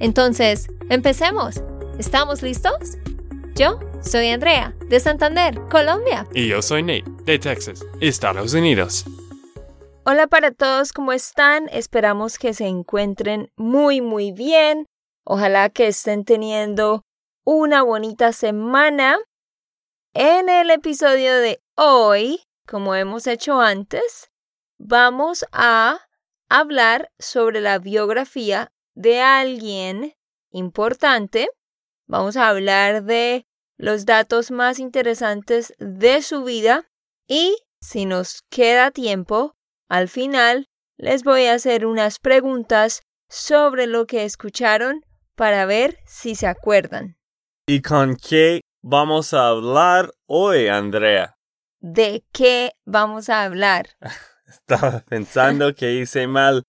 Entonces, empecemos. ¿Estamos listos? Yo soy Andrea, de Santander, Colombia. Y yo soy Nate, de Texas, Estados Unidos. Hola para todos, ¿cómo están? Esperamos que se encuentren muy, muy bien. Ojalá que estén teniendo una bonita semana. En el episodio de hoy, como hemos hecho antes, vamos a hablar sobre la biografía de alguien importante. Vamos a hablar de los datos más interesantes de su vida y, si nos queda tiempo, al final les voy a hacer unas preguntas sobre lo que escucharon para ver si se acuerdan. ¿Y con qué vamos a hablar hoy, Andrea? ¿De qué vamos a hablar? Estaba pensando que hice mal.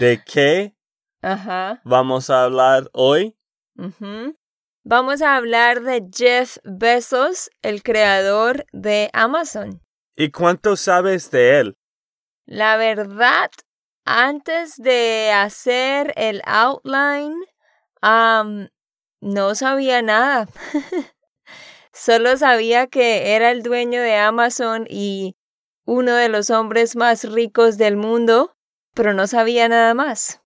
¿De qué Ajá. vamos a hablar hoy? Vamos a hablar de Jeff Bezos, el creador de Amazon. ¿Y cuánto sabes de él? La verdad, antes de hacer el outline, am, no sabía nada. Solo sabía que era el dueño de Amazon y uno de los hombres más ricos del mundo, pero no sabía nada más.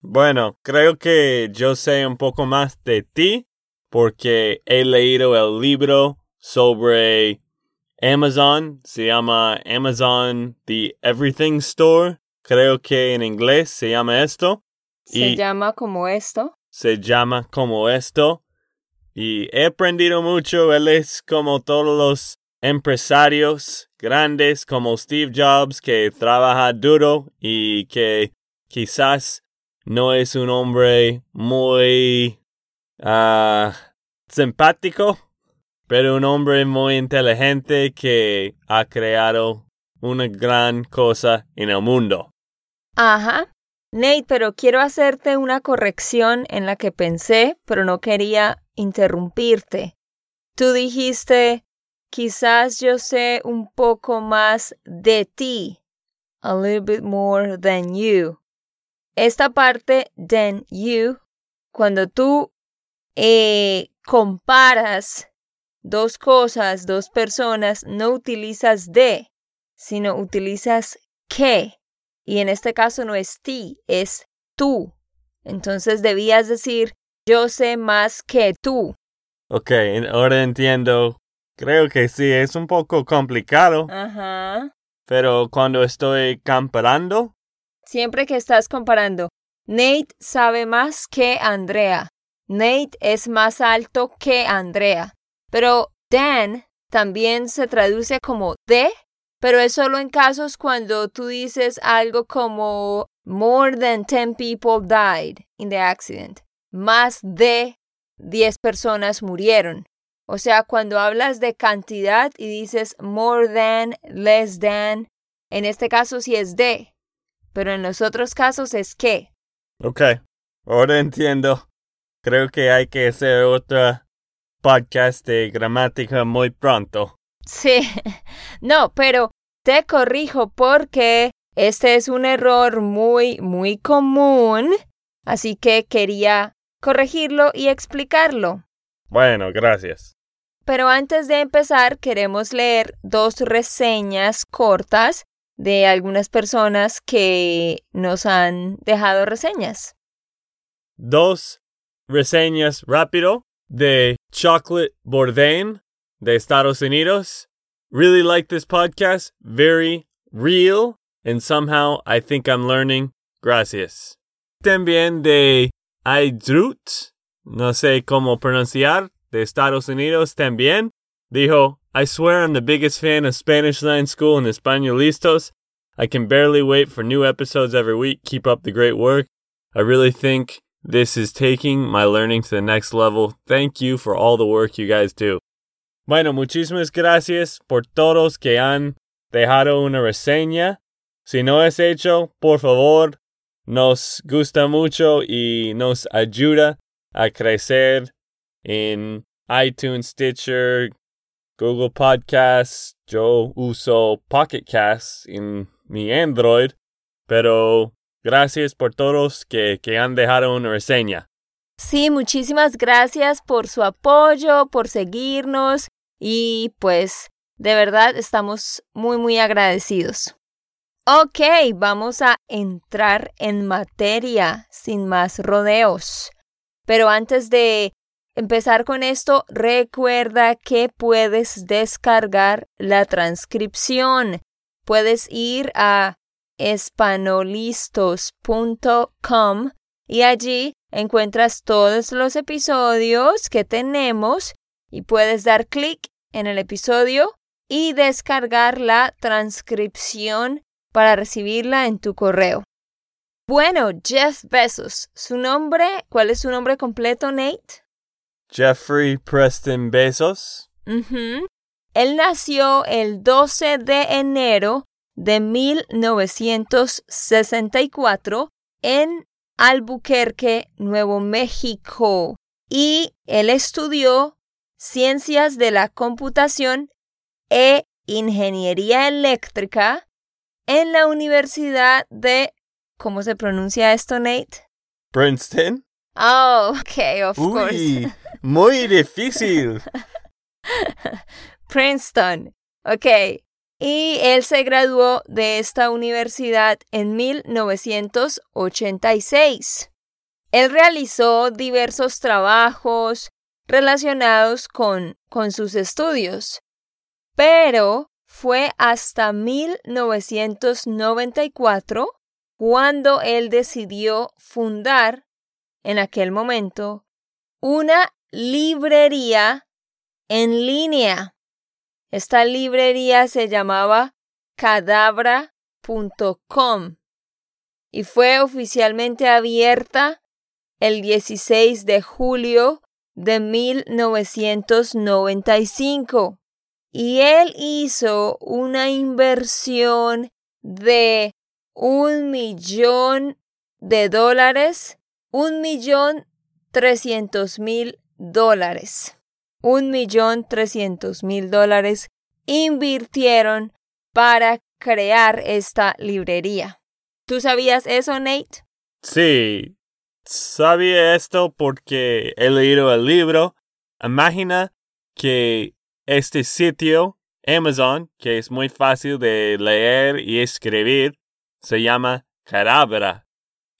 Bueno, creo que yo sé un poco más de ti porque he leído el libro sobre Amazon. Se llama Amazon The Everything Store. Creo que en inglés se llama esto. Se Y- llama como esto. se llama como esto. Y he aprendido mucho. Él es como todos los empresarios grandes como Steve Jobs que trabaja duro y que quizás no es un hombre muy ah, simpático, pero un hombre muy inteligente que ha creado una gran cosa en el mundo. Ajá. Nate, pero quiero hacerte una corrección en la que pensé, pero no quería interrumpirte. Tú dijiste, quizás yo sé un poco más de ti. A little bit more than you. Esta parte, than you, cuando tú eh, comparas dos cosas, dos personas, no utilizas de, sino utilizas que. Y en este caso no es ti, es tú. Entonces debías decir, yo sé más que tú. Ok, ahora entiendo. Creo que sí, es un poco complicado. Ajá. Pero cuando estoy comparando, Siempre que estás comparando, Nate sabe más que Andrea. Nate es más alto que Andrea. Pero Dan también se traduce como de, pero es solo en casos cuando tú dices algo como more than 10 people died in the accident. Más de 10 personas murieron. O sea, cuando hablas de cantidad y dices more than, less than, en este caso sí es de, pero en los otros casos es que. ok, ahora entiendo. Creo que hay que hacer otra podcast de gramática muy pronto. Sí, no, pero te corrijo porque este es un error muy, muy común, así que quería corregirlo y explicarlo. Bueno, gracias. Pero antes de empezar, queremos leer dos reseñas cortas de algunas personas que nos han dejado reseñas. Dos reseñas rápido de Chocolate Bourdain de Estados Unidos. Really like this podcast. Very real. And somehow I think I'm learning. Gracias. También de Aydrut. No sé cómo pronunciar. De Estados Unidos también. Dijo, I swear I'm the biggest fan of Spanish Line School and Españolistos. I can barely wait for new episodes every week. Keep up the great work. I really think This is taking my learning to the next level. Thank you for all the work you guys do. Bueno, muchísimas gracias por todos que han dejado una reseña. Si no es hecho, por favor, nos gusta mucho y nos ayuda a crecer en iTunes, Stitcher, Google Podcasts. Yo uso Pocket Casts en mi Android, pero gracias por todos que, que han dejado una reseña. Sí, muchísimas gracias por su apoyo, por seguirnos y pues de verdad estamos muy muy agradecidos. Ok, vamos a entrar en materia sin más rodeos. Pero antes de empezar con esto, recuerda que puedes descargar la transcripción. Puedes ir a espanolistos.com y allí encuentras todos los episodios que tenemos y puedes dar clic en el episodio y descargar la transcripción para recibirla en tu correo. Bueno, Jeff Bezos, ¿su nombre? ¿Cuál es su nombre completo, Nate? Jeffrey Preston Bezos. Él nació el 12 de enero de 1964 en Albuquerque, Nuevo México, y él estudió ciencias de la computación e ingeniería eléctrica en la Universidad de... ¿Cómo se pronuncia esto, Nate? Princeton. Oh, ok, of Uy, course. Muy difícil. Princeton. Ok. Y él se graduó de esta universidad en 1986. Él realizó diversos trabajos relacionados con, con sus estudios, pero fue hasta 1994 cuando él decidió fundar, en aquel momento, una librería en línea. Esta librería se llamaba cadabra.com y fue oficialmente abierta el 16 de julio de 1995 y él hizo una inversión de un millón de dólares, un millón trescientos mil dólares. Un millón trescientos mil dólares invirtieron para crear esta librería. ¿Tú sabías eso, Nate? Sí, sabía esto porque he leído el libro. Imagina que este sitio, Amazon, que es muy fácil de leer y escribir, se llama Cadabra.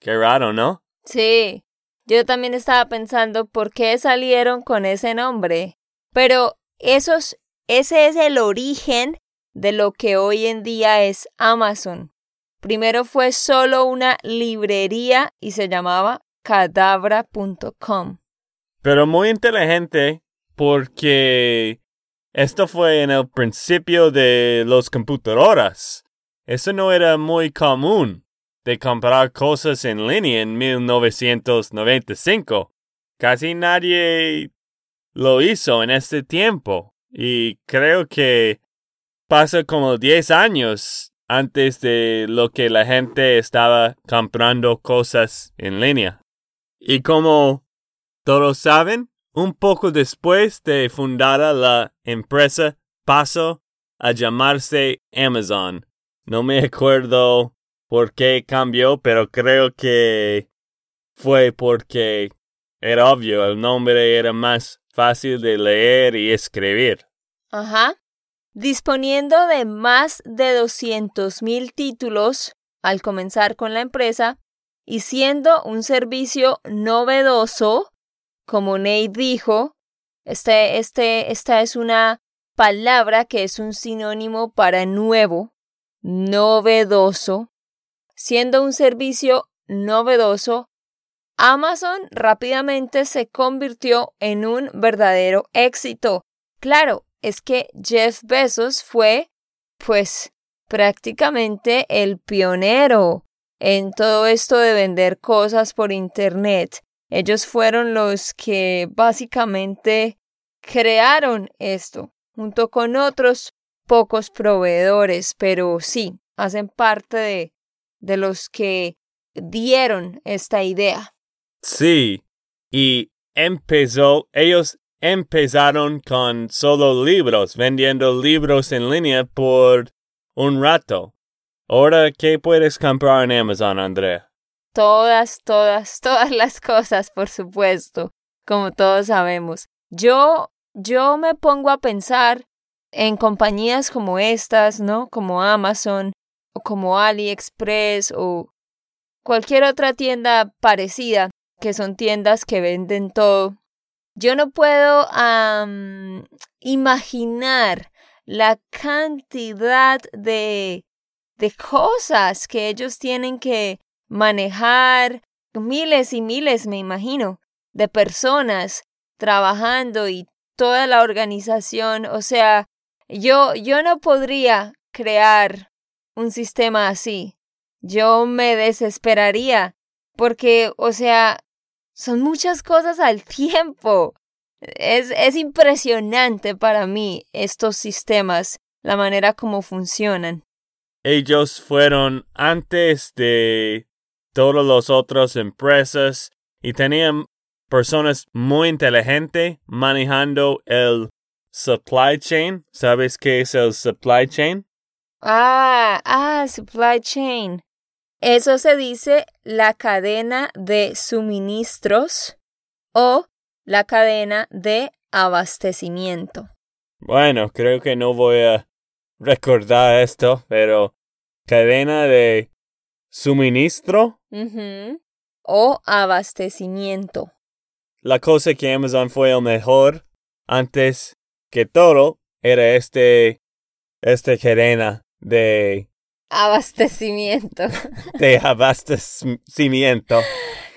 Qué raro, ¿no? Sí, yo también estaba pensando por qué salieron con ese nombre. Pero esos, ese es el origen de lo que hoy en día es Amazon. Primero fue solo una librería y se llamaba cadabra.com. Pero muy inteligente porque esto fue en el principio de las computadoras. Eso no era muy común de comprar cosas en línea en 1995. Casi nadie lo hizo en este tiempo. Y creo que pasa como 10 años antes de lo que la gente estaba comprando cosas en línea. Y como todos saben, un poco después de fundada la empresa pasó a llamarse Amazon. No me acuerdo por qué cambió, pero creo que fue porque era obvio, el nombre era más fácil de leer y escribir. Ajá. Disponiendo de más de 200.000 títulos al comenzar con la empresa y siendo un servicio novedoso, como Nate dijo, este, este, esta es una palabra que es un sinónimo para nuevo, novedoso. Siendo un servicio novedoso, Amazon rápidamente se convirtió en un verdadero éxito. Claro, es que Jeff Bezos fue, pues, prácticamente el pionero en todo esto de vender cosas por Internet. Ellos fueron los que básicamente crearon esto, junto con otros pocos proveedores, pero sí, hacen parte de, de los que dieron esta idea. Sí, y empezó, ellos empezaron con solo libros, vendiendo libros en línea por un rato. Ahora, ¿qué puedes comprar en Amazon, Andrea? Todas, todas, todas las cosas, por supuesto, como todos sabemos. Yo, yo me pongo a pensar en compañías como estas, ¿no? Como Amazon como AliExpress o cualquier otra tienda parecida, que son tiendas que venden todo. Yo no puedo imaginar la cantidad de, de cosas que ellos tienen que manejar, miles y miles, me imagino, de personas trabajando y toda la organización. O sea, yo, yo no podría crear un sistema así. Yo me desesperaría porque, o sea, son muchas cosas al tiempo. Es, es impresionante para mí estos sistemas, la manera como funcionan. Ellos fueron antes de todas las otras empresas y tenían personas muy inteligentes manejando el supply chain. ¿Sabes qué es el supply chain? Ah, ah, supply chain. Eso se dice la cadena de suministros o la cadena de abastecimiento. Bueno, creo que no voy a recordar esto, pero cadena de suministro o abastecimiento. La cosa que Amazon fue el mejor antes que todo era este este cadena de abastecimiento. De abastecimiento.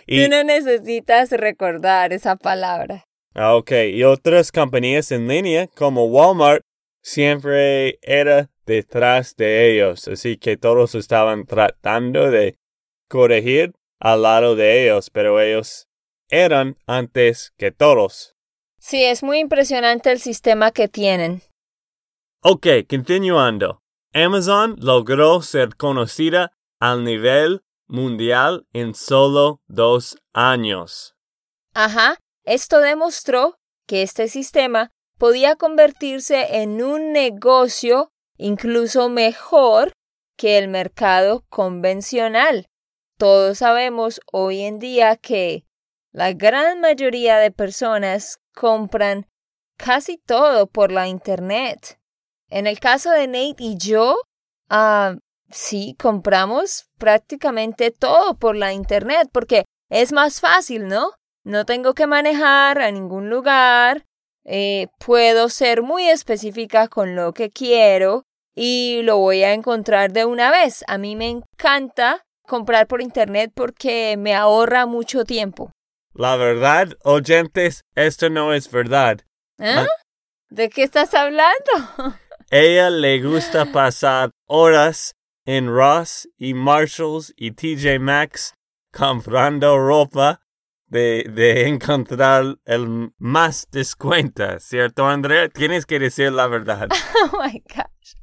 Y, Tú no necesitas recordar esa palabra. Ah, ok. Y otras compañías en línea como Walmart siempre era detrás de ellos. Así que todos estaban tratando de corregir al lado de ellos, pero ellos eran antes que todos. Sí, es muy impresionante el sistema que tienen. Ok, continuando. Amazon logró ser conocida al nivel mundial en solo dos años. Ajá, esto demostró que este sistema podía convertirse en un negocio incluso mejor que el mercado convencional. Todos sabemos hoy en día que la gran mayoría de personas compran casi todo por la Internet. En el caso de Nate y yo, ah, sí, compramos prácticamente todo por la Internet porque es más fácil, ¿no? No tengo que manejar a ningún lugar, eh, puedo ser muy específica con lo que quiero y lo voy a encontrar de una vez. A mí me encanta comprar por Internet porque me ahorra mucho tiempo. La verdad, oyentes, esto no es verdad. ¿Eh? ¿De qué estás hablando? Ella le gusta pasar horas en Ross y Marshalls y TJ Maxx comprando ropa de, de encontrar el más descuento, ¿cierto, Andrea? Tienes que decir la verdad. Oh my gosh.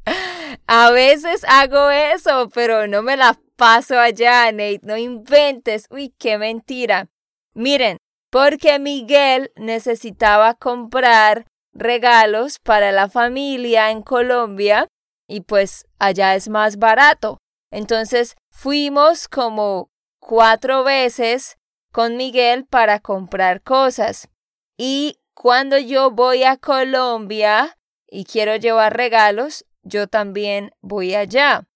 A veces hago eso, pero no me la paso allá, Nate. No inventes. Uy, qué mentira. Miren, porque Miguel necesitaba comprar regalos para la familia en Colombia y pues allá es más barato. Entonces fuimos como cuatro veces con Miguel para comprar cosas. Y cuando yo voy a Colombia y quiero llevar regalos, yo también voy allá.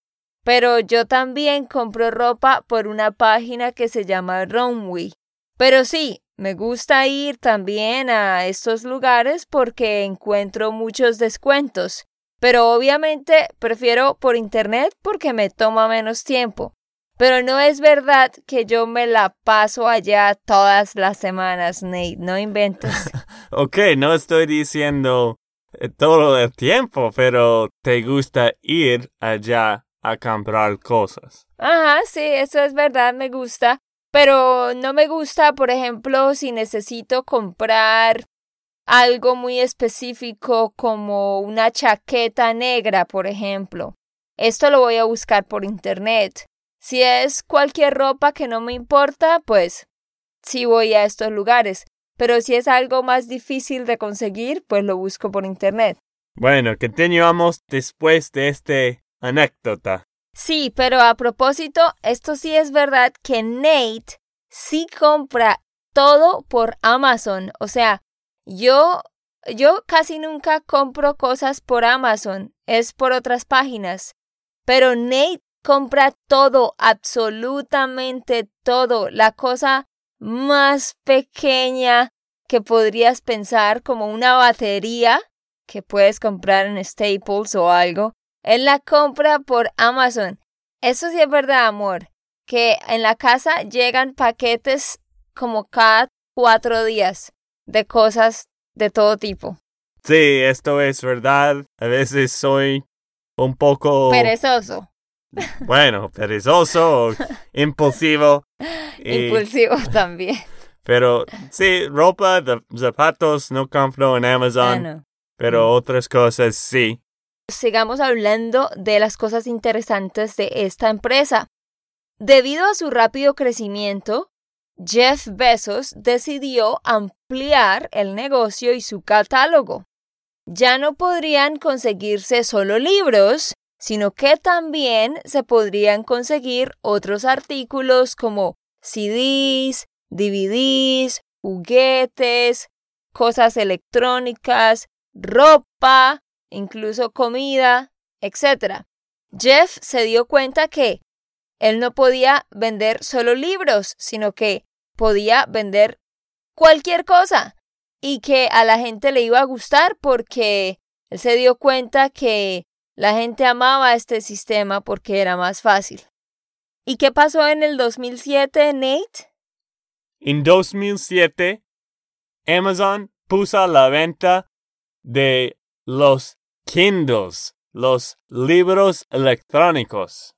Pero yo también compro ropa por una página que se llama Runway. Pero sí, me gusta ir también a estos lugares porque encuentro muchos descuentos, pero obviamente prefiero por internet porque me toma menos tiempo. Pero no es verdad que yo me la paso allá todas las semanas, Nate, no inventes. ok, no estoy diciendo eh, todo el tiempo, pero te gusta ir allá a comprar cosas. Ajá, sí, eso es verdad, me gusta. Pero no me gusta, por ejemplo, si necesito comprar algo muy específico como una chaqueta negra, por ejemplo. Esto lo voy a buscar por internet. Si es cualquier ropa que no me importa, pues sí voy a estos lugares. Pero si es algo más difícil de conseguir, pues lo busco por internet. Bueno, continuamos después de este anécdota. Sí, pero a propósito, esto sí es verdad que Nate sí compra todo por Amazon. O sea, yo, yo casi nunca compro cosas por Amazon, es por otras páginas. Pero Nate compra todo, absolutamente todo. La cosa más pequeña que podrías pensar como una batería que puedes comprar en Staples o algo. Él la compra por Amazon. Eso sí es verdad, amor. Que en la casa llegan paquetes como cada cuatro días de cosas de todo tipo. Sí, esto es verdad. A veces soy un poco... Perezoso. Bueno, perezoso impulsivo. Impulsivo también. Pero sí, ropa, zapatos no compro en Amazon. Ah, no. Pero Mm. otras cosas sí. Sigamos hablando de las cosas interesantes de esta empresa. Debido a su rápido crecimiento, Jeff Bezos decidió ampliar el negocio y su catálogo. Ya no podrían conseguirse solo libros, sino que también se podrían conseguir otros artículos como CDs, DVDs, juguetes, cosas electrónicas, ropa, incluso comida, etc. Jeff se dio cuenta que él no podía vender solo libros, sino que podía vender cualquier cosa y que a la gente le iba a gustar porque él se dio cuenta que la gente amaba este sistema porque era más fácil. ¿Y qué pasó en el 2007, Nate? En 2007, Amazon puso a la venta de los Kindles, los libros electrónicos.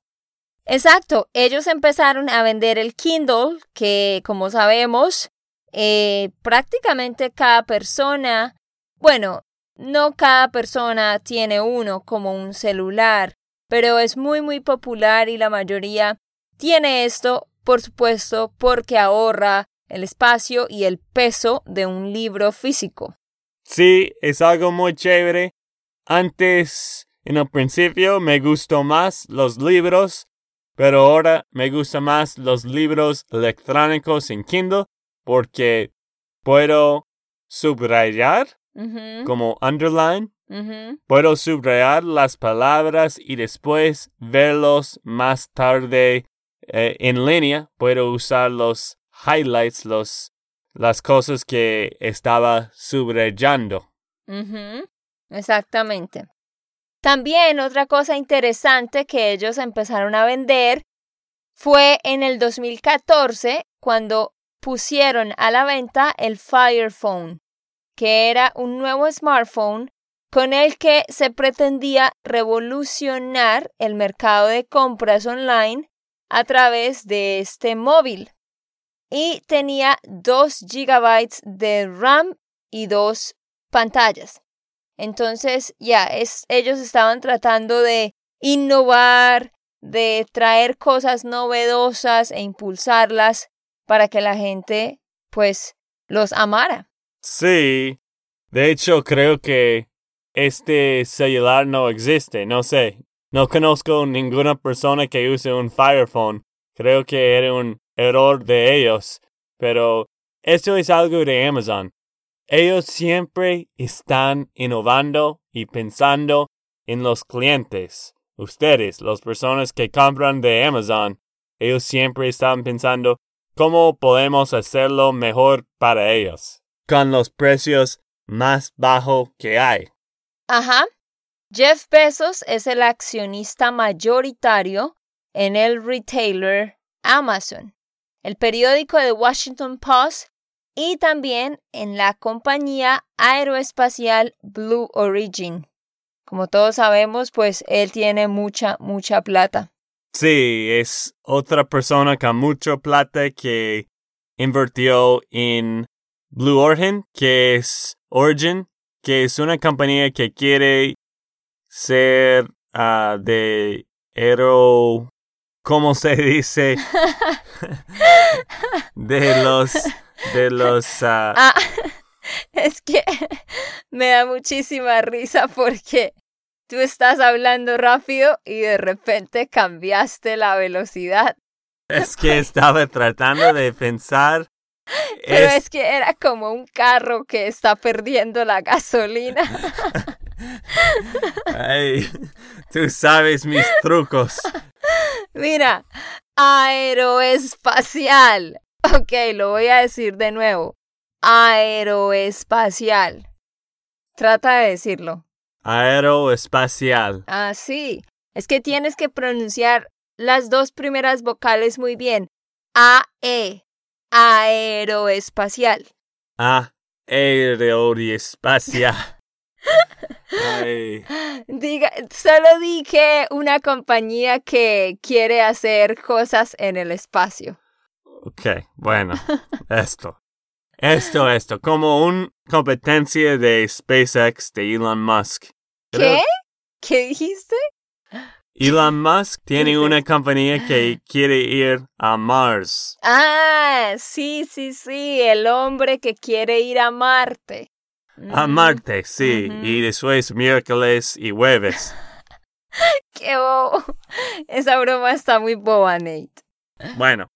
Exacto, ellos empezaron a vender el Kindle, que como sabemos, eh, prácticamente cada persona, bueno, no cada persona tiene uno como un celular, pero es muy muy popular y la mayoría tiene esto, por supuesto, porque ahorra el espacio y el peso de un libro físico. Sí, es algo muy chévere. Antes, en el principio, me gustó más los libros, pero ahora me gustan más los libros electrónicos en Kindle porque puedo subrayar como underline. Puedo subrayar las palabras y después verlos más tarde eh, en línea. Puedo usar los highlights, los, las cosas que estaba subrayando. Exactamente. También otra cosa interesante que ellos empezaron a vender fue en el 2014 cuando pusieron a la venta el Fire Phone, que era un nuevo smartphone con el que se pretendía revolucionar el mercado de compras online a través de este móvil. Y tenía 2 gigabytes de RAM y dos pantallas. Entonces, ya, es, ellos estaban tratando de innovar, de traer cosas novedosas e impulsarlas para que la gente, pues, los amara. Sí. De hecho, creo que este celular no existe. No sé. No conozco ninguna persona que use un Fire Phone. Creo que era un error de ellos. Pero esto es algo de Amazon. Ellos siempre están innovando y pensando en los clientes. Ustedes, las personas que compran de Amazon, ellos siempre están pensando cómo podemos hacerlo mejor para ellos, con los precios más bajos que hay. Ajá. Jeff Bezos es el accionista mayoritario en el retailer Amazon, el periódico The Washington Post y también en la compañía aeroespacial Blue Origin. Como todos sabemos, pues él tiene mucha, mucha plata. Sí, es otra persona con mucho plata que invirtió en Blue Origin, que es Origin, que es una compañía que quiere ser ah, de hero, ¿cómo se dice? de los, de los, ah, Ah, es que me da muchísima risa porque tú estás hablando rápido y de repente cambiaste la velocidad. es que estaba tratando de pensar. Pero es- es que era como un carro que está perdiendo la gasolina. Ay, tú sabes mis trucos. Mira, aeroespacial. Ok, lo voy a decir de nuevo. Aeroespacial. Trata de decirlo. Aeroespacial. Ah, sí. Es que tienes que pronunciar las dos primeras vocales muy bien. A-E. Aeroespacial. Aeroespacial. Ay, Diga, solo dije una compañía que quiere hacer cosas en el espacio. Ok, bueno, esto. Esto, esto, como una competencia de SpaceX de Elon Musk. ¿Qué? ¿Qué dijiste? Elon Musk tiene una compañía que quiere ir a Mars. Ah, sí, sí, sí, el hombre que quiere ir a Marte. A Mm, Marte, sí, y después miércoles y jueves. Qué bobo. Esa broma está muy boba, Nate. Bueno,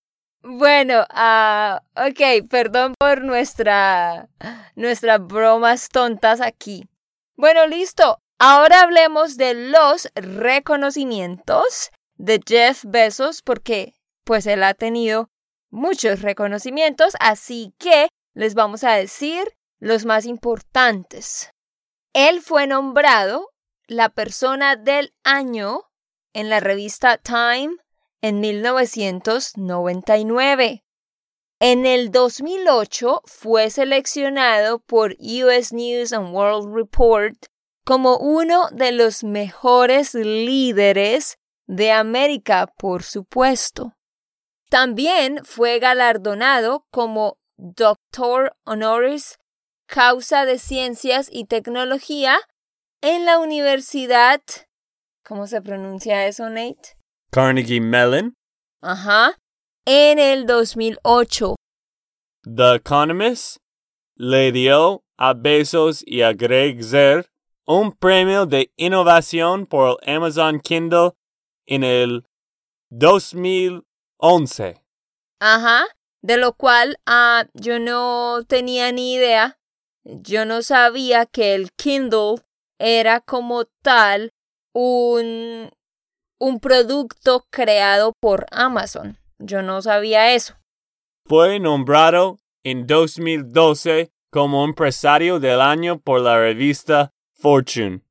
Bueno, ah, ok, perdón por nuestra, nuestras bromas tontas aquí. Bueno, listo. Ahora hablemos de los reconocimientos de Jeff Bezos porque pues él ha tenido muchos reconocimientos, así que les vamos a decir los más importantes. Él fue nombrado la persona del año en la revista Time en 1999. En el 2008 fue seleccionado por US News and World Report como uno de los mejores líderes de América, por supuesto. También fue galardonado como Doctor Honoris Causa de Ciencias y Tecnología en la Universidad. ¿Cómo se pronuncia eso, Nate? Carnegie Mellon, Ajá. En el 2008. The Economist le dio a Bezos y a Greg Zer un premio de innovación por el Amazon Kindle en el 2011. Ajá. De lo cual ah, yo no tenía ni idea. Yo no sabía que el Kindle era como tal un, un producto creado por Amazon. Yo no sabía eso. Fue nombrado en 2012 como empresario del año por la revista Fortune.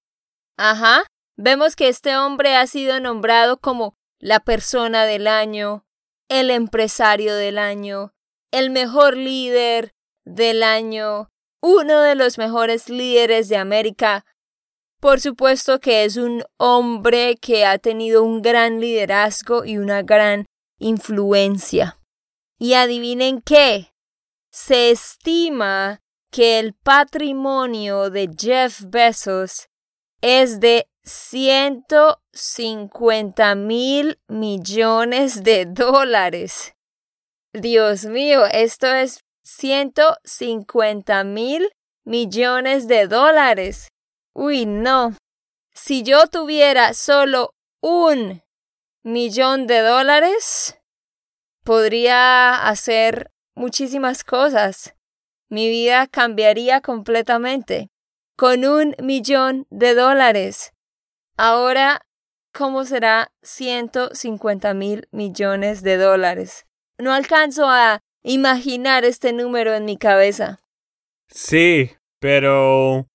Ajá. Vemos que este hombre ha sido nombrado como la persona del año, el empresario del año, el mejor líder del año, uno de los mejores líderes de América. Por supuesto que es un hombre que ha tenido un gran liderazgo y una gran influencia. Y adivinen qué, se estima que el patrimonio de Jeff Bezos es de 150 mil millones de dólares. Dios mío, esto es 150 mil millones de dólares. Uy, no. Si yo tuviera solo un millón de dólares, podría hacer muchísimas cosas. Mi vida cambiaría completamente. Con un millón de dólares. Ahora, ¿cómo será 150 mil millones de dólares? No alcanzo a imaginar este número en mi cabeza. Sí, pero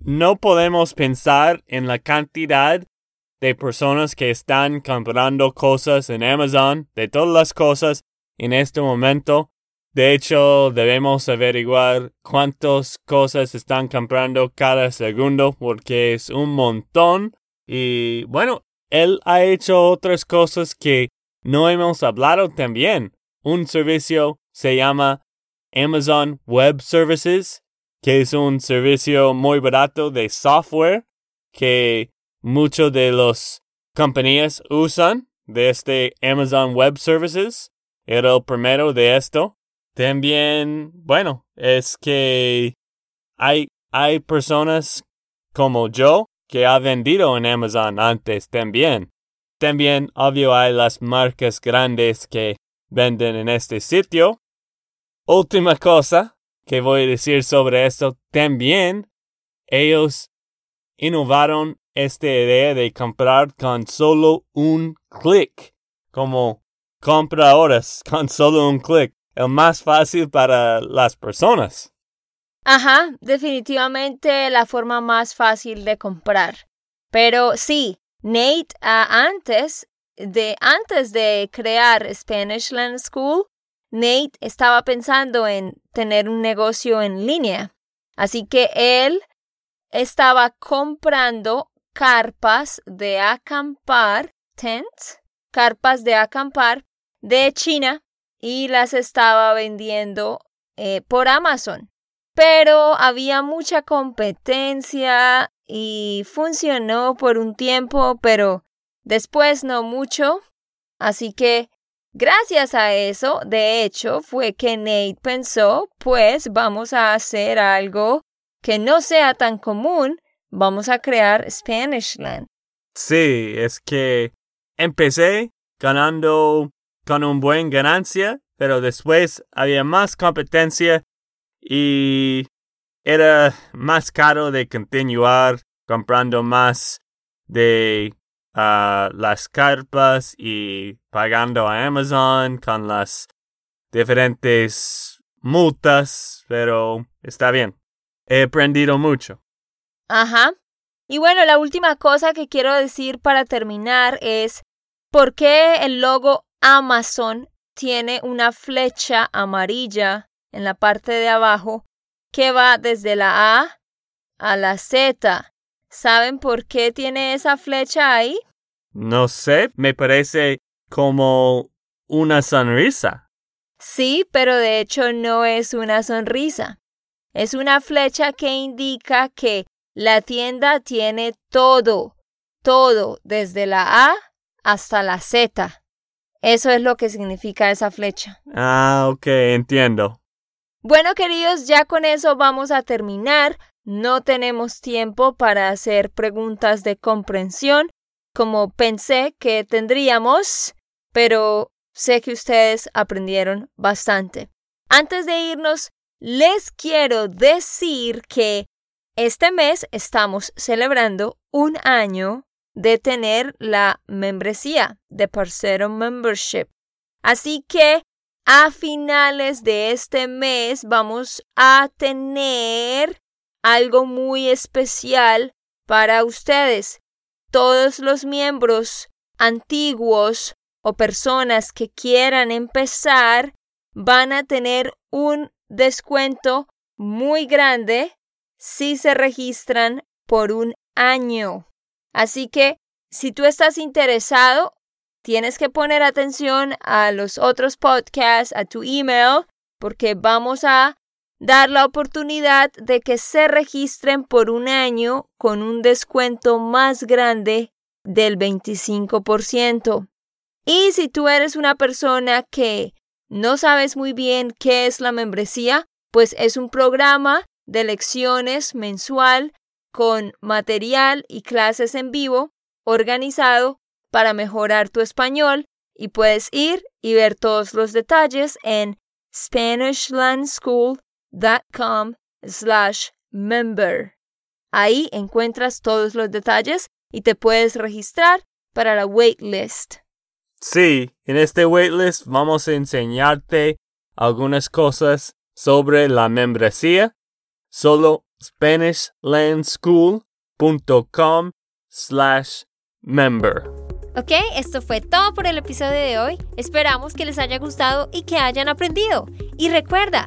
no podemos pensar en la cantidad de personas que están comprando cosas en Amazon, de todas las cosas en este momento. De hecho, debemos averiguar cuántas cosas están comprando cada segundo porque es un montón. Y bueno, él ha hecho otras cosas que no hemos hablado también. Un servicio se llama Amazon Web Services, que es un servicio muy barato de software que muchos de las compañías usan de este Amazon Web Services. Era el primero de esto. También, bueno, es que hay, hay personas como yo que ha vendido en Amazon antes también. También, obvio, hay las marcas grandes que venden en este sitio. Última cosa que voy a decir sobre esto, también ellos innovaron esta idea de comprar con solo un clic, como compra horas con solo un clic, el más fácil para las personas. Ajá, definitivamente la forma más fácil de comprar. Pero sí, Nate antes de antes de crear Spanish Land School, Nate estaba pensando en tener un negocio en línea. Así que él estaba comprando carpas de acampar, tents, carpas de acampar de China y las estaba vendiendo eh, por Amazon. Pero había mucha competencia y funcionó por un tiempo, pero después no mucho. Así que gracias a eso, de hecho, fue que Nate pensó, pues vamos a hacer algo que no sea tan común, vamos a crear Spanishland. Sí, es que empecé ganando con un buen ganancia, pero después había más competencia y era más caro de continuar comprando más de ah, las carpas y pagando a Amazon con las diferentes multas, pero está bien. He aprendido mucho. Ajá. Y bueno, la última cosa que quiero decir para terminar es por qué el logo Amazon tiene una flecha amarilla en la parte de abajo que va desde la A a la Z. ¿Saben por qué tiene esa flecha ahí? No sé, me parece como una sonrisa. Sí, pero de hecho no es una sonrisa. Es una flecha que indica que la tienda tiene todo, todo, desde la A hasta la Z. Eso es lo que significa esa flecha. Ah, ok, entiendo. Bueno, queridos, ya con eso vamos a terminar. No tenemos tiempo para hacer preguntas de comprensión como pensé que tendríamos, pero sé que ustedes aprendieron bastante. Antes de irnos, les quiero decir que este mes estamos celebrando un año de tener la membresía de Parcero Membership. Así que a finales de este mes vamos a tener algo muy especial para ustedes. Todos los miembros antiguos o personas que quieran empezar van a tener un descuento muy grande si se registran por un año. Así que si tú estás interesado, tienes que poner atención a los otros podcasts, a tu email, porque vamos a dar la oportunidad de que se registren por un año con un descuento más grande del 25%. Y si tú eres una persona que no sabes muy bien qué es la membresía, pues es un programa de lecciones mensual con material y clases en vivo organizado para mejorar tu español y puedes ir y ver todos los detalles en SpanishLandSchool.com slash member. Ahí encuentras todos los detalles y te puedes registrar para la waitlist. Sí, en este waitlist vamos a enseñarte algunas cosas sobre la membresía. Solo SpanishLandSchool.com slash member. Ok, esto fue todo por el episodio de hoy. Esperamos que les haya gustado y que hayan aprendido. Y recuerda,